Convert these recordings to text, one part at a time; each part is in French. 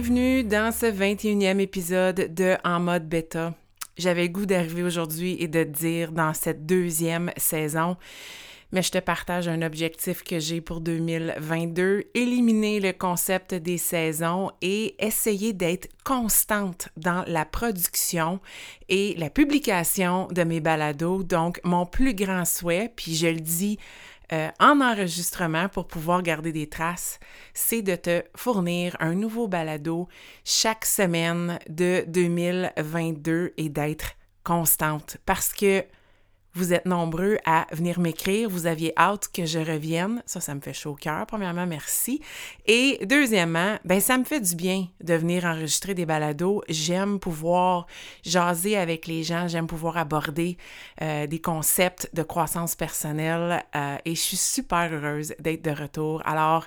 Bienvenue dans ce 21e épisode de En mode bêta. J'avais le goût d'arriver aujourd'hui et de dire dans cette deuxième saison, mais je te partage un objectif que j'ai pour 2022, éliminer le concept des saisons et essayer d'être constante dans la production et la publication de mes balados. Donc, mon plus grand souhait, puis je le dis euh, en enregistrement pour pouvoir garder des traces, c'est de te fournir un nouveau balado chaque semaine de 2022 et d'être constante. Parce que vous êtes nombreux à venir m'écrire. Vous aviez hâte que je revienne. Ça, ça me fait chaud au cœur. Premièrement, merci. Et deuxièmement, ben ça me fait du bien de venir enregistrer des balados. J'aime pouvoir jaser avec les gens. J'aime pouvoir aborder euh, des concepts de croissance personnelle. Euh, et je suis super heureuse d'être de retour. Alors,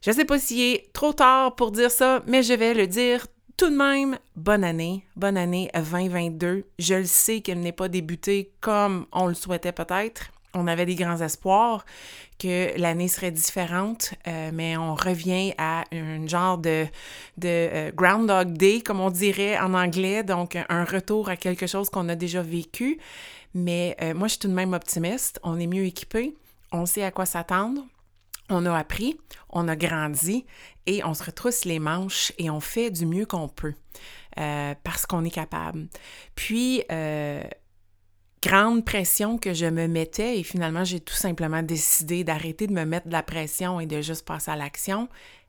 je ne sais pas s'il est trop tard pour dire ça, mais je vais le dire tout de même, bonne année, bonne année 2022. Je le sais qu'elle n'est pas débutée comme on le souhaitait peut-être. On avait des grands espoirs que l'année serait différente, euh, mais on revient à un genre de, euh, Groundhog Day, comme on dirait en anglais, donc un retour à quelque chose qu'on a déjà vécu. Mais euh, moi, je suis tout de même optimiste. On est mieux équipé, on sait à quoi s'attendre, on a appris, on a grandi et on se retrousse les manches et on fait du mieux qu'on peut euh, parce qu'on est capable. Puis, euh, grande pression que je me mettais et finalement, j'ai tout simplement décidé d'arrêter de me mettre de la pression et de juste passer à l'action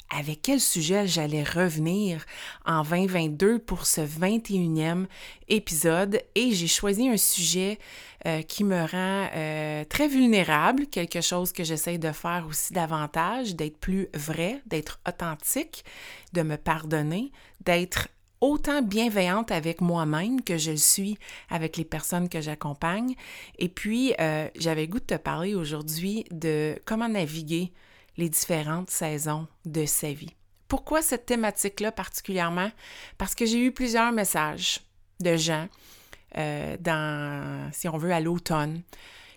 avec quel sujet j'allais revenir en 2022 pour ce 21e épisode et j'ai choisi un sujet euh, qui me rend euh, très vulnérable, quelque chose que j'essaie de faire aussi davantage, d'être plus vrai, d'être authentique, de me pardonner, d'être autant bienveillante avec moi-même que je le suis avec les personnes que j'accompagne. Et puis, euh, j'avais goût de te parler aujourd'hui de comment naviguer les différentes saisons de sa vie. Pourquoi cette thématique-là particulièrement? Parce que j'ai eu plusieurs messages de gens euh, dans, si on veut, à l'automne,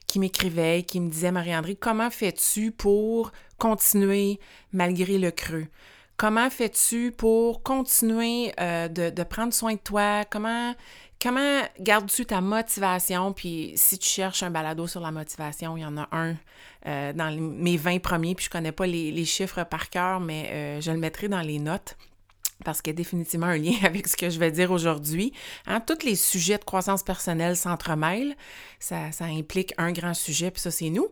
qui m'écrivaient, qui me disaient, Marie-André, comment fais-tu pour continuer malgré le creux? Comment fais-tu pour continuer euh, de, prendre soin de toi? Comment, comment gardes-tu ta motivation? Puis si tu cherches un balado sur la motivation, il y en a un euh, dans mes 20 premiers, puis je connais pas les, chiffres par cœur, mais euh, je le mettrai dans les notes parce qu'il y a définitivement un lien avec ce que je vais dire aujourd'hui. Hein, tous les sujets de croissance personnelle s'entremêlent. Ça, ça implique un grand sujet, puis ça, c'est nous.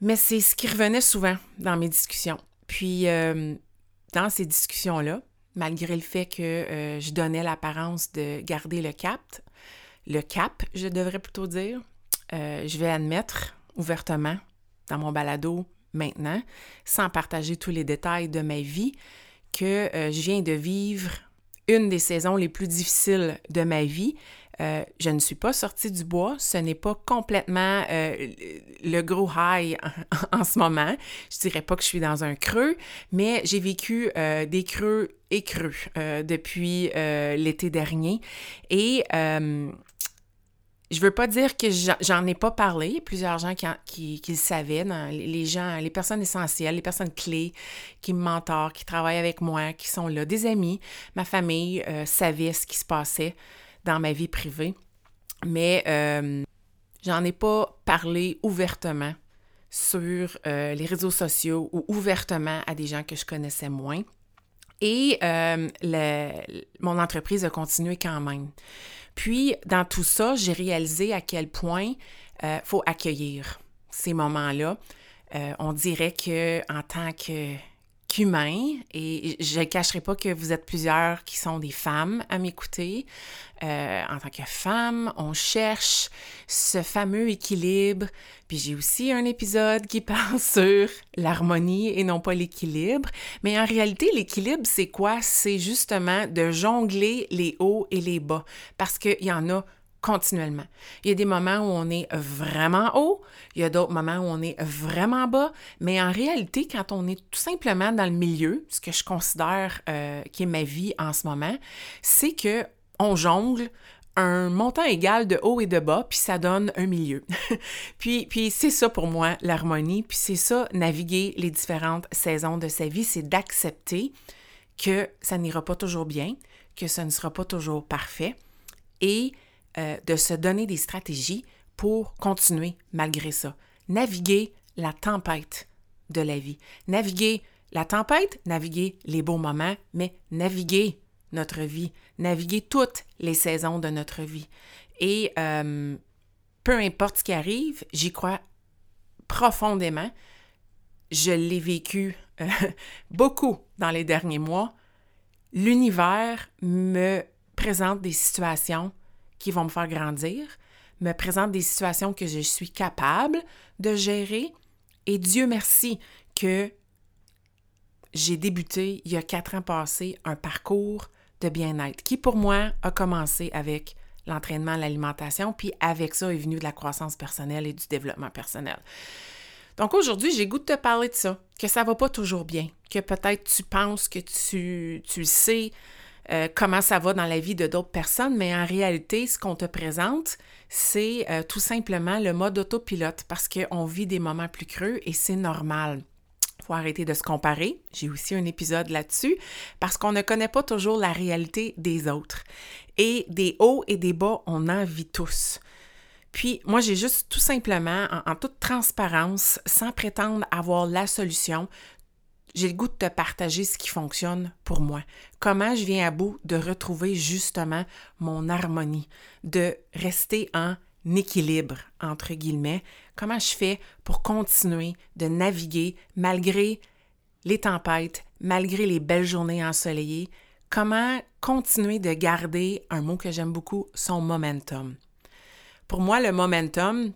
Mais c'est ce qui revenait souvent dans mes discussions. Puis, euh, dans ces discussions-là, malgré le fait que je donnais l'apparence de garder le cap, le cap, je devrais plutôt dire, je vais admettre ouvertement dans mon balado maintenant, sans partager tous les détails de ma vie, que euh, je viens de vivre une des saisons les plus difficiles de ma vie. Euh, je ne suis pas sortie du bois, ce n'est pas complètement euh, le gros high en, ce moment. Je dirais pas que je suis dans un creux, mais j'ai vécu des creux et creux depuis l'été dernier. Et je veux pas dire que j'en ai pas parlé. Plusieurs gens qui, qui, le savaient, les gens, les personnes essentielles, les personnes clés qui me mentorent, qui travaillent avec moi, qui sont là, des amis, ma famille euh, savait ce qui se passait dans ma vie privée. Mais euh, j'en ai pas parlé ouvertement sur euh, les réseaux sociaux ou ouvertement à des gens que je connaissais moins. Et mon entreprise a continué quand même. Puis, dans tout ça, j'ai réalisé à quel point il euh, faut accueillir ces moments-là. Euh, on dirait que en tant que, qu'humain, et je ne cacherai pas que vous êtes plusieurs qui sont des femmes à m'écouter, euh, en tant que femme, on cherche ce fameux équilibre. Puis j'ai aussi un épisode qui parle sur l'harmonie et non pas l'équilibre. Mais en réalité, l'équilibre, c'est quoi? C'est justement de jongler les hauts et les bas. Parce qu'il y en a continuellement. Il y a des moments où on est vraiment haut, il y a d'autres moments où on est vraiment bas, mais en réalité, quand on est tout simplement dans le milieu, ce que je considère euh, qui est ma vie en ce moment, c'est que on jongle un montant égal de haut et de bas, puis ça donne un milieu. puis puis c'est ça pour moi, l'harmonie, puis c'est ça, naviguer les différentes saisons de sa vie, c'est d'accepter que ça n'ira pas toujours bien, que ce ne sera pas toujours parfait, et euh, de se donner des stratégies pour continuer malgré ça. Naviguer la tempête de la vie. Naviguer la tempête, naviguer les beaux moments, mais naviguer notre vie, naviguer toutes les saisons de notre vie. Et euh, peu importe ce qui arrive, j'y crois profondément. Je l'ai vécu euh, beaucoup dans les derniers mois. L'univers me présente des situations qui vont me faire grandir, me présentent des situations que je suis capable de gérer. Et Dieu merci que j'ai débuté il y a quatre ans passés un parcours de bien-être qui pour moi a commencé avec l'entraînement, l'alimentation, puis avec ça est venu de la croissance personnelle et du développement personnel. Donc aujourd'hui, j'ai goût de te parler de ça, que ça va pas toujours bien, que peut-être tu penses que tu, tu sais, euh, comment ça va dans la vie de d'autres personnes, mais en réalité, ce qu'on te présente, c'est euh, tout simplement le mode autopilote parce qu'on vit des moments plus creux et c'est normal. Il faut arrêter de se comparer. J'ai aussi un épisode là-dessus parce qu'on ne connaît pas toujours la réalité des autres. Et des hauts et des bas, on en vit tous. Puis moi, j'ai juste tout simplement, en, toute transparence, sans prétendre avoir la solution, j'ai le goût de te partager ce qui fonctionne pour moi. Comment je viens à bout de retrouver justement mon harmonie, de rester en équilibre, entre guillemets. Comment je fais pour continuer de naviguer malgré les tempêtes, malgré les belles journées ensoleillées? Comment continuer de garder, un mot que j'aime beaucoup, son momentum? Pour moi, le momentum,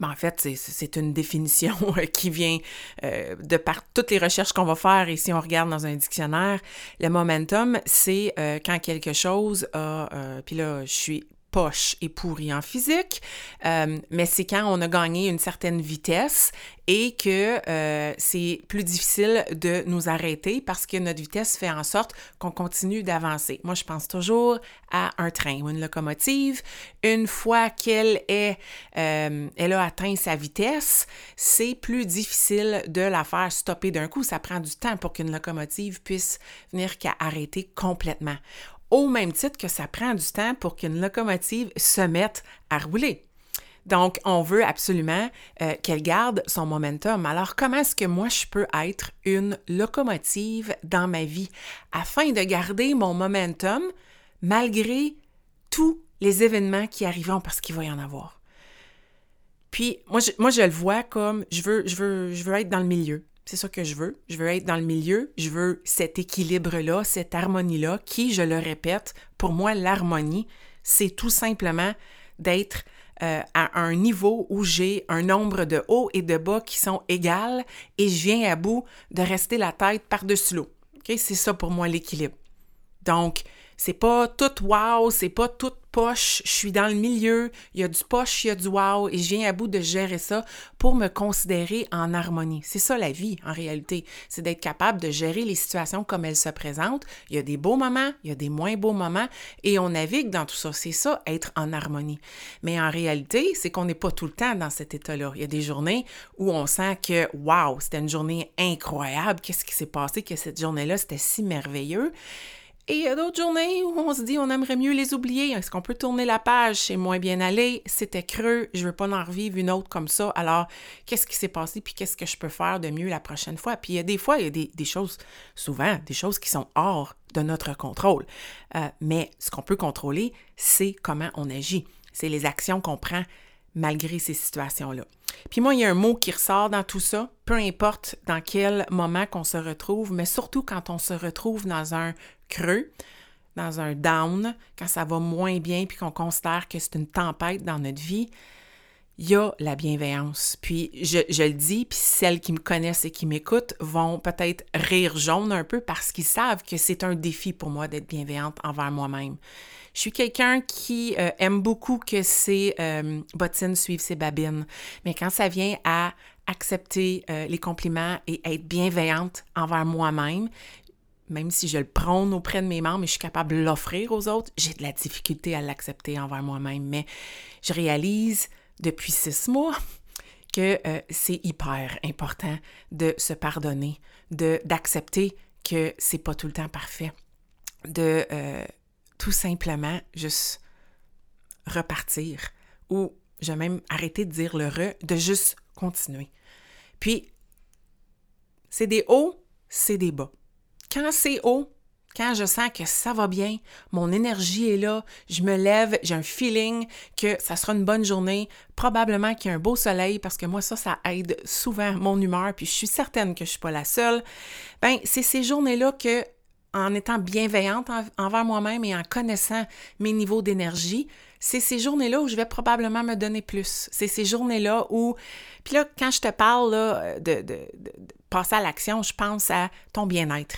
ben, en fait, c'est une définition qui vient euh, de par toutes les recherches qu'on va faire et si on regarde dans un dictionnaire, le momentum, c'est euh, quand quelque chose a, euh, puis là, je suis poche et pourri en physique, euh, mais c'est quand on a gagné une certaine vitesse et que euh, c'est plus difficile de nous arrêter parce que notre vitesse fait en sorte qu'on continue d'avancer. Moi, je pense toujours à un train ou une locomotive. Une fois qu'elle euh, a atteint sa vitesse, c'est plus difficile de la faire stopper d'un coup. Ça prend du temps pour qu'une locomotive puisse venir qu'à arrêter complètement au même titre que ça prend du temps pour qu'une locomotive se mette à rouler. Donc, on veut absolument euh, qu'elle garde son momentum. Alors, comment est-ce que moi, je peux être une locomotive dans ma vie? Afin de garder mon momentum malgré tous les événements qui arriveront parce qu'il va y en avoir? Puis, moi je, moi, je le vois comme je veux, je veux, je veux être dans le milieu. C'est ça que je veux. Je veux être dans le milieu. Je veux cet équilibre-là, cette harmonie-là, qui, je le répète, pour moi, l'harmonie, c'est tout simplement d'être euh, à un niveau où j'ai un nombre de hauts et de bas qui sont égales et je viens à bout de rester la tête par-dessus l'eau. C'est ça pour moi l'équilibre. Donc, c'est pas tout wow, c'est pas tout poche, je suis dans le milieu, il y a du poche, il y a du wow, et je viens à bout de gérer ça pour me considérer en harmonie. C'est ça la vie, en réalité. C'est d'être capable de gérer les situations comme elles se présentent. Il y a des beaux moments, il y a des moins beaux moments, et on navigue dans tout ça. C'est ça, être en harmonie. Mais en réalité, c'est qu'on n'est pas tout le temps dans cet état-là. Il y a des journées où on sent que, wow, c'était une journée incroyable, qu'est-ce qui s'est passé, que cette journée-là, c'était si merveilleux? Et il y a d'autres journées où on se dit on aimerait mieux les oublier. Est-ce qu'on peut tourner la page? C'est moins bien allé, c'était creux, je veux pas en revivre une autre comme ça. Alors, qu'est-ce qui s'est passé? Puis qu'est-ce que je peux faire de mieux la prochaine fois? Puis il y a des fois, il y a des, choses, souvent, des choses qui sont hors de notre contrôle. Euh, mais ce qu'on peut contrôler, c'est comment on agit. C'est les actions qu'on prend malgré ces situations-là. Puis moi, il y a un mot qui ressort dans tout ça, peu importe dans quel moment qu'on se retrouve, mais surtout quand on se retrouve dans un creux, dans un down, quand ça va moins bien, puis qu'on considère que c'est une tempête dans notre vie, il y a la bienveillance. Puis je, le dis, puis celles qui me connaissent et qui m'écoutent vont peut-être rire jaune un peu parce qu'ils savent que c'est un défi pour moi d'être bienveillante envers moi-même. Je suis quelqu'un qui euh, aime beaucoup que ses euh, bottines suivent ses babines, mais quand ça vient à accepter euh, les compliments et être bienveillante envers moi-même, même si je le prône auprès de mes membres et je suis capable de l'offrir aux autres, j'ai de la difficulté à l'accepter envers moi-même. Mais je réalise depuis six mois que c'est hyper important de se pardonner, de d'accepter que c'est pas tout le temps parfait, de tout simplement juste repartir ou je vais même arrêter de dire le re, de juste continuer. Puis, c'est des hauts, c'est des bas. Quand c'est haut, quand je sens que ça va bien, mon énergie est là, je me lève, j'ai un feeling que ça sera une bonne journée, probablement qu'il y a un beau soleil parce que moi ça ça aide souvent mon humeur puis je suis certaine que je suis pas la seule. Ben c'est ces journées-là que en étant bienveillante envers moi-même et en connaissant mes niveaux d'énergie, c'est ces journées-là où je vais probablement me donner plus. C'est ces journées-là où... Puis là, quand je te parle là, de, de, passer à l'action, je pense à ton bien-être.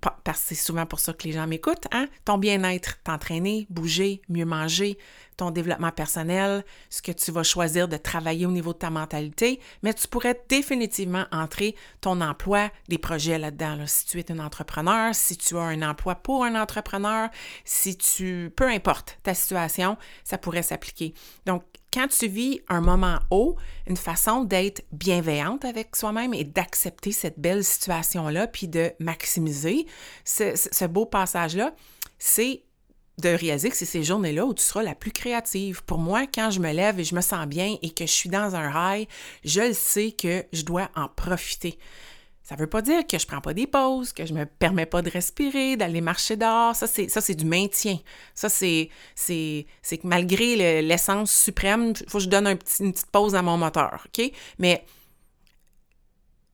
Parce que c'est souvent pour ça que les gens m'écoutent, hein? Ton bien-être, t'entraîner, bouger, mieux manger, ton développement personnel, ce que tu vas choisir de travailler au niveau de ta mentalité, mais tu pourrais définitivement entrer ton emploi, des projets là-dedans. Si tu es un entrepreneur, si tu as un emploi pour un entrepreneur, si tu, peu importe ta situation, ça pourrait s'appliquer. Donc, quand tu vis un moment haut, une façon d'être bienveillante avec soi-même et d'accepter cette belle situation-là, puis de maximiser ce, beau passage-là, c'est de réaliser que c'est ces journées-là où tu seras la plus créative. Pour moi, quand je me lève et je me sens bien et que je suis dans un rail, je le sais que je dois en profiter. Ça ne veut pas dire que je ne prends pas des pauses, que je ne me permets pas de respirer, d'aller marcher dehors. Ça, c'est, ça, c'est du maintien. Ça, c'est, que malgré l'essence suprême, il faut que je donne une petite pause à mon moteur. OK? Mais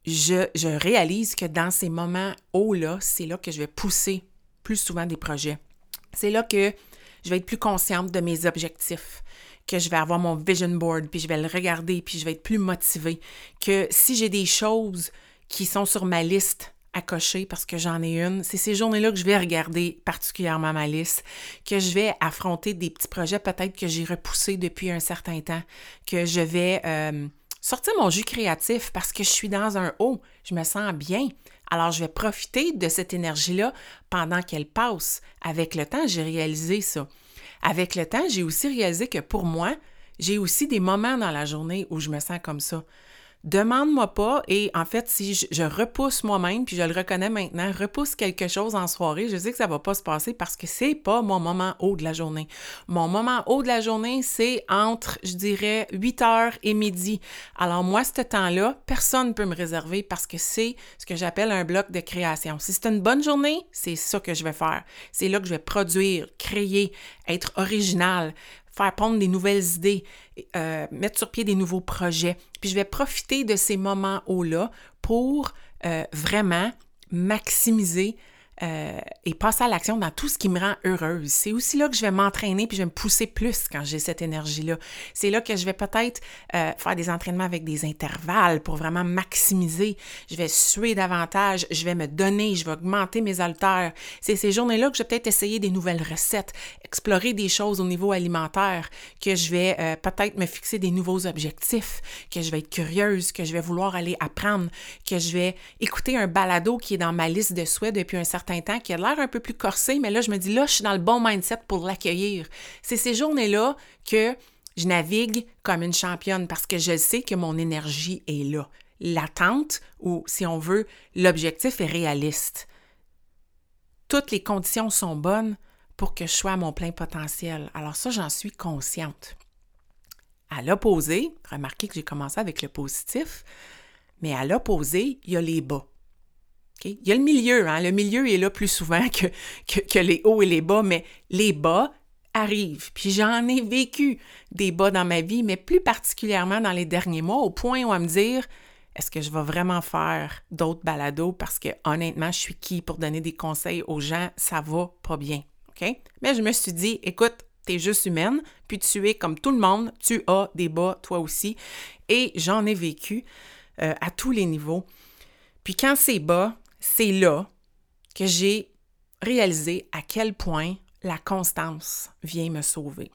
je, je réalise que dans ces moments hauts-là, c'est là que je vais pousser plus souvent des projets. C'est là que je vais être plus consciente de mes objectifs, que je vais avoir mon vision board, puis je vais le regarder, puis je vais être plus motivée, que si j'ai des choses qui sont sur ma liste à cocher parce que j'en ai une, c'est ces journées-là que je vais regarder particulièrement ma liste, que je vais affronter des petits projets peut-être que j'ai repoussés depuis un certain temps, que je vais euh, sortir mon jus créatif parce que je suis dans un haut, je me sens bien, alors, je vais profiter de cette énergie-là pendant qu'elle passe. Avec le temps, j'ai réalisé ça. Avec le temps, j'ai aussi réalisé que pour moi, j'ai aussi des moments dans la journée où je me sens comme ça. Demande-moi pas et en fait, si je, repousse moi-même, puis je le reconnais maintenant, repousse quelque chose en soirée, je sais que ça va pas se passer parce que c'est pas mon moment haut de la journée. Mon moment haut de la journée, c'est entre, je dirais, 8 heures et midi. Alors moi, ce temps-là, personne ne peut me réserver parce que c'est ce que j'appelle un bloc de création. Si c'est une bonne journée, c'est ça que je vais faire. C'est là que je vais produire, créer, être original, faire prendre des nouvelles idées, euh, mettre sur pied des nouveaux projets. Puis je vais profiter de ces moments hauts-là pour euh, vraiment maximiser euh, et passer à l'action dans tout ce qui me rend heureuse. C'est aussi là que je vais m'entraîner puis je vais me pousser plus quand j'ai cette énergie-là. C'est là que je vais peut-être euh, faire des entraînements avec des intervalles pour vraiment maximiser. Je vais suer davantage, je vais me donner, je vais augmenter mes haltères. C'est ces journées-là que je vais peut-être essayer des nouvelles recettes, explorer des choses au niveau alimentaire, que je vais euh, peut-être me fixer des nouveaux objectifs, que je vais être curieuse, que je vais vouloir aller apprendre, que je vais écouter un balado qui est dans ma liste de souhaits depuis un certain temps, qui a l'air un peu plus corsé, mais là, je me dis, là, je suis dans le bon mindset pour l'accueillir. C'est ces journées-là que je navigue comme une championne parce que je sais que mon énergie est là. L'attente, ou si on veut, l'objectif est réaliste. Toutes les conditions sont bonnes pour que je sois à mon plein potentiel. Alors ça, j'en suis consciente. À l'opposé, remarquez que j'ai commencé avec le positif, mais à l'opposé, il y a les bas. Il y a le milieu, hein? le milieu est là plus souvent que, que, les hauts et les bas, mais les bas, arrive. Puis j'en ai vécu des bas dans ma vie, mais plus particulièrement dans les derniers mois, au point où à me dire est-ce que je vais vraiment faire d'autres balados? Parce que honnêtement, je suis qui pour donner des conseils aux gens, ça va pas bien. OK? Mais je me suis dit, écoute, tu es juste humaine, puis tu es comme tout le monde, tu as des bas toi aussi. Et j'en ai vécu euh, à tous les niveaux. Puis quand c'est bas, c'est là que j'ai réalisé à quel point la constance vient me sauver.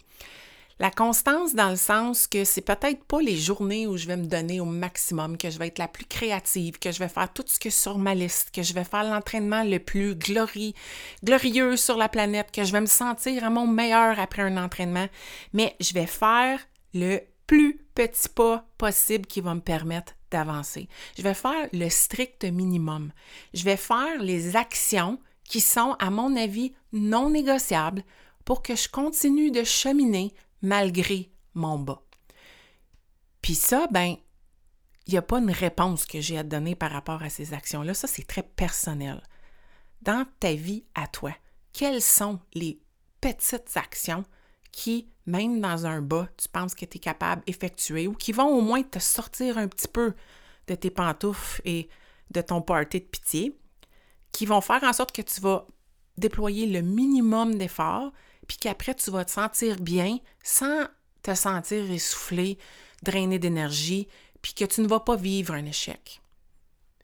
La constance dans le sens que c'est peut-être pas les journées où je vais me donner au maximum, que je vais être la plus créative, que je vais faire tout ce que sur ma liste, que je vais faire l'entraînement le plus glorieux sur la planète, que je vais me sentir à mon meilleur après un entraînement, mais je vais faire le plus petit pas possible qui va me permettre d'avancer. Je vais faire le strict minimum. Je vais faire les actions qui sont, à mon avis, non négociables pour que je continue de cheminer malgré mon bas. Puis ça, ben, il n'y a pas une réponse que j'ai à te donner par rapport à ces actions-là. Ça, c'est très personnel. Dans ta vie à toi, quelles sont les petites actions qui, même dans un bas, tu penses que tu es capable d'effectuer ou qui vont au moins te sortir un petit peu de tes pantoufles et de ton party de pitié, qui vont faire en sorte que tu vas déployer le minimum d'efforts, puis qu'après tu vas te sentir bien sans te sentir essoufflé, drainé d'énergie, puis que tu ne vas pas vivre un échec.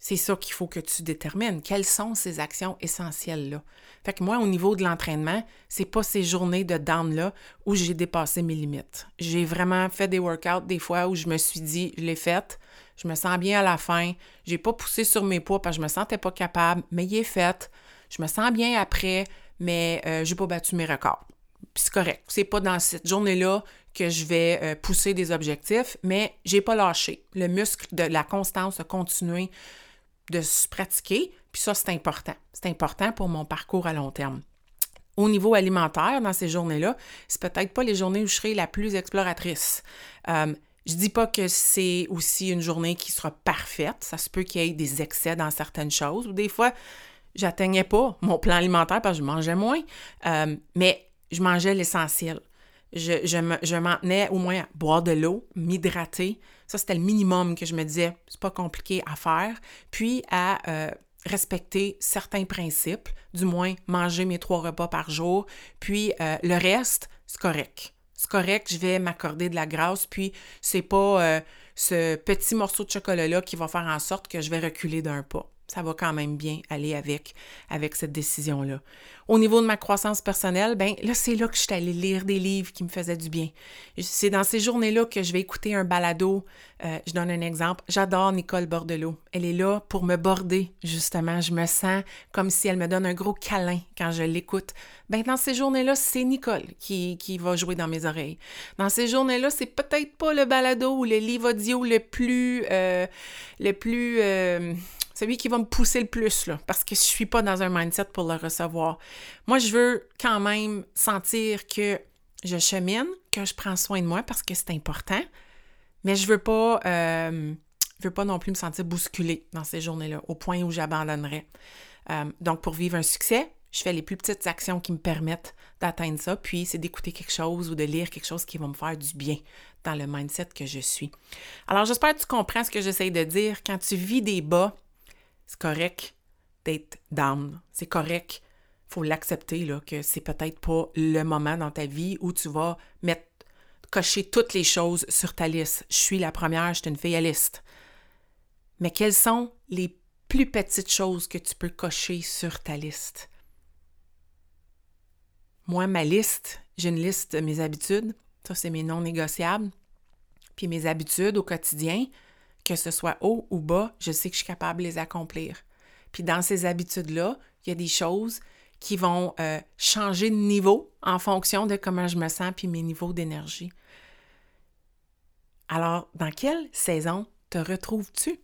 C'est ça qu'il faut que tu détermines. Quelles sont ces actions essentielles-là? Fait que moi, au niveau de l'entraînement, c'est pas ces journées de down-là où j'ai dépassé mes limites. J'ai vraiment fait des workouts des fois où je me suis dit, je l'ai faite, je me sens bien à la fin, j'ai pas poussé sur mes poids parce que je me sentais pas capable, mais il est fait. Je me sens bien après, mais euh, j'ai pas battu mes records. Puis c'est correct. C'est pas dans cette journée-là que je vais euh, pousser des objectifs, mais j'ai pas lâché. Le muscle de la constance a continué de se pratiquer, puis ça, c'est important. C'est important pour mon parcours à long terme. Au niveau alimentaire, dans ces journées-là, c'est peut-être pas les journées où je serai la plus exploratrice. Euh, je dis pas que c'est aussi une journée qui sera parfaite. Ça se peut qu'il y ait des excès dans certaines choses. Ou des fois, j'atteignais pas mon plan alimentaire parce que je mangeais moins. Euh, mais je mangeais l'essentiel. Je, je, m'en tenais au moins à boire de l'eau, m'hydrater, ça, c'était le minimum que je me disais, c'est pas compliqué à faire. Puis à euh, respecter certains principes, du moins manger mes trois repas par jour. Puis euh, le reste, c'est correct. C'est correct, je vais m'accorder de la grâce. Puis c'est pas euh, ce petit morceau de chocolat-là qui va faire en sorte que je vais reculer d'un pas ça va quand même bien aller avec, cette décision-là. Au niveau de ma croissance personnelle, ben là, c'est là que je suis allée lire des livres qui me faisaient du bien. C'est dans ces journées-là que je vais écouter un balado. Euh, je donne un exemple. J'adore Nicole Bordelot. Elle est là pour me border, justement. Je me sens comme si elle me donne un gros câlin quand je l'écoute. Ben dans ces journées-là, c'est Nicole qui, qui va jouer dans mes oreilles. Dans ces journées-là, c'est peut-être pas le balado ou le livre audio le plus... Euh, le plus... Euh, celui qui va me pousser le plus, là, parce que je suis pas dans un mindset pour le recevoir. Moi, je veux quand même sentir que je chemine, que je prends soin de moi parce que c'est important, mais je veux pas, euh, veux pas non plus me sentir bousculée dans ces journées-là, au point où j'abandonnerais. Euh, donc, pour vivre un succès, je fais les plus petites actions qui me permettent d'atteindre ça, puis c'est d'écouter quelque chose ou de lire quelque chose qui va me faire du bien dans le mindset que je suis. Alors, j'espère que tu comprends ce que j'essaie de dire. Quand tu vis des bas, c'est correct d'être down. C'est correct. faut l'accepter, là, que c'est peut-être pas le moment dans ta vie où tu vas mettre, cocher toutes les choses sur ta liste. Je suis la première, je suis une fille à liste. Mais quelles sont les plus petites choses que tu peux cocher sur ta liste? Moi, ma liste, j'ai une liste de mes habitudes. Ça, c'est mes non négociables. Puis mes habitudes au quotidien, que ce soit haut ou bas, je sais que je suis capable de les accomplir. Puis dans ces habitudes-là, il y a des choses qui vont euh, changer de niveau en fonction de comment je me sens puis mes niveaux d'énergie. Alors, dans quelle saison te retrouves-tu?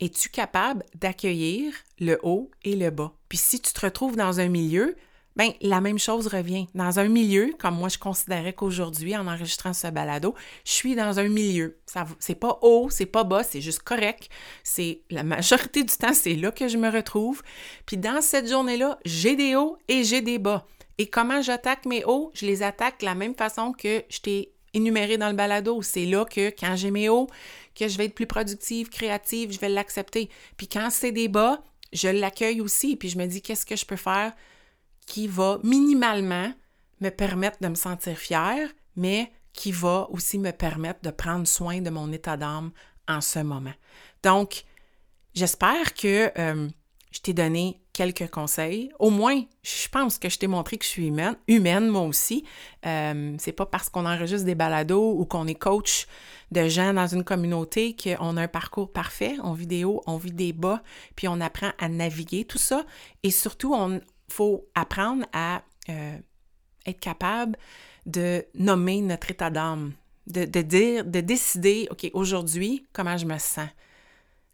Es-tu capable d'accueillir le haut et le bas? Puis si tu te retrouves dans un milieu Bien, la même chose revient. Dans un milieu, comme moi je considérais qu'aujourd'hui, en enregistrant ce balado, je suis dans un milieu. C'est pas haut, c'est pas bas, c'est juste correct. C'est la majorité du temps, c'est là que je me retrouve. Puis dans cette journée-là, j'ai des hauts et j'ai des bas. Et comment j'attaque mes hauts? Je les attaque de la même façon que je t'ai énuméré dans le balado. C'est là que quand j'ai mes hauts, que je vais être plus productive, créative, je vais l'accepter. Puis quand c'est des bas, je l'accueille aussi. Puis je me dis, qu'est-ce que je peux faire qui va minimalement me permettre de me sentir fière, mais qui va aussi me permettre de prendre soin de mon état d'âme en ce moment. Donc, j'espère que euh, je t'ai donné quelques conseils. Au moins, je pense que je t'ai montré que je suis humaine, moi aussi. Euh, c'est pas parce qu'on enregistre des balados ou qu'on est coach de gens dans une communauté qu'on a un parcours parfait. On vit des hauts, on vit des bas, puis on apprend à naviguer tout ça. Et surtout, on faut apprendre à euh, être capable de nommer notre état d'âme, de, dire, de décider, OK, aujourd'hui, comment je me sens?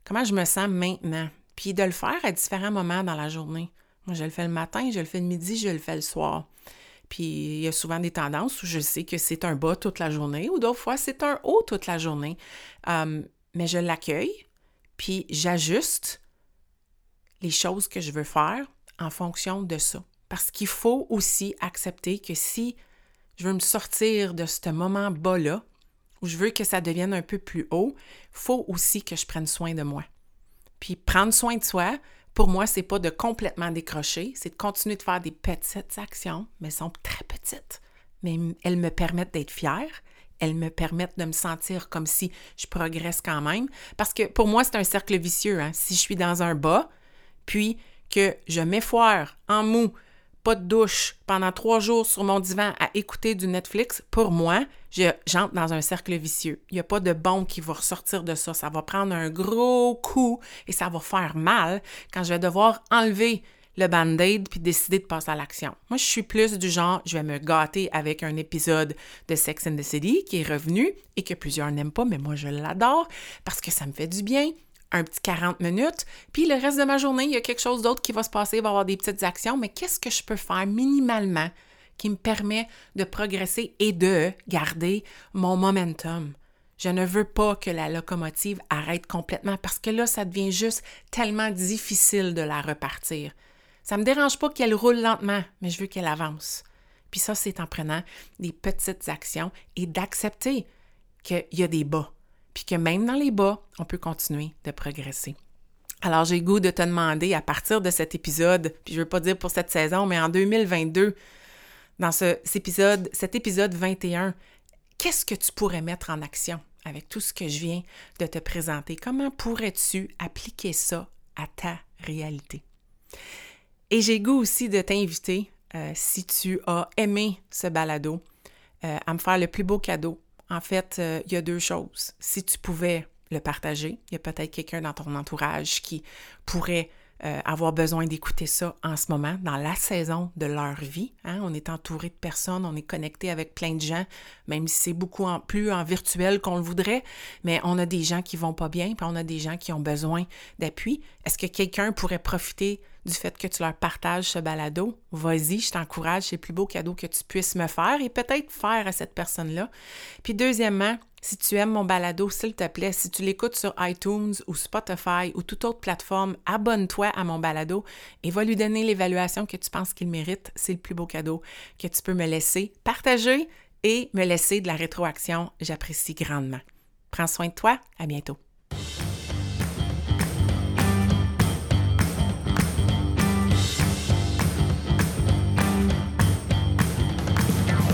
Comment je me sens maintenant? Puis de le faire à différents moments dans la journée. Moi, je le fais le matin, je le fais le midi, je le fais le soir. Puis il y a souvent des tendances où je sais que c'est un bas toute la journée ou d'autres fois c'est un haut toute la journée. Hum, mais je l'accueille, puis j'ajuste les choses que je veux faire en fonction de ça. Parce qu'il faut aussi accepter que si je veux me sortir de ce moment bas-là, où je veux que ça devienne un peu plus haut, il faut aussi que je prenne soin de moi. Puis prendre soin de soi, pour moi, c'est pas de complètement décrocher, c'est de continuer de faire des petites actions, mais elles sont très petites. Mais elles me permettent d'être fière, elles me permettent de me sentir comme si je progresse quand même. Parce que pour moi, c'est un cercle vicieux. Hein. Si je suis dans un bas, puis que je m'effoire en mou, pas de douche pendant trois jours sur mon divan à écouter du Netflix, pour moi, j'entre dans un cercle vicieux. Il n'y a pas de bon qui va ressortir de ça. Ça va prendre un gros coup et ça va faire mal quand je vais devoir enlever le band-aid puis décider de passer à l'action. Moi, je suis plus du genre, je vais me gâter avec un épisode de Sex and the City qui est revenu et que plusieurs n'aiment pas, mais moi, je l'adore parce que ça me fait du bien un petit 40 minutes, puis le reste de ma journée, il y a quelque chose d'autre qui va se passer, il va y avoir des petites actions, mais qu'est-ce que je peux faire minimalement qui me permet de progresser et de garder mon momentum? Je ne veux pas que la locomotive arrête complètement parce que là, ça devient juste tellement difficile de la repartir. Ça ne me dérange pas qu'elle roule lentement, mais je veux qu'elle avance. Puis ça, c'est en prenant des petites actions et d'accepter qu'il y a des bas puis que même dans les bas, on peut continuer de progresser. Alors, j'ai goût de te demander à partir de cet épisode, puis je ne veux pas dire pour cette saison, mais en 2022, dans cet épisode, cet épisode 21, qu'est-ce que tu pourrais mettre en action avec tout ce que je viens de te présenter? Comment pourrais-tu appliquer ça à ta réalité? Et j'ai goût aussi de t'inviter, euh, si tu as aimé ce balado, euh, à me faire le plus beau cadeau en fait, euh, il y a deux choses. Si tu pouvais le partager, il y a peut-être quelqu'un dans ton entourage qui pourrait euh, avoir besoin d'écouter ça en ce moment, dans la saison de leur vie. Hein. On est entouré de personnes, on est connecté avec plein de gens, même si c'est beaucoup plus en virtuel qu'on le voudrait, mais on a des gens qui vont pas bien, puis on a des gens qui ont besoin d'appui. Est-ce que quelqu'un pourrait profiter du fait que tu leur partages ce balado? Vas-y, je t'encourage, c'est le plus beau cadeau que tu puisses me faire et peut-être faire à cette personne-là. Puis deuxièmement, si tu aimes mon balado, s'il te plaît, si tu l'écoutes sur iTunes ou Spotify ou toute autre plateforme, abonne-toi à mon balado et va lui donner l'évaluation que tu penses qu'il mérite. C'est le plus beau cadeau que tu peux me laisser. Partager et me laisser de la rétroaction, j'apprécie grandement. Prends soin de toi, à bientôt.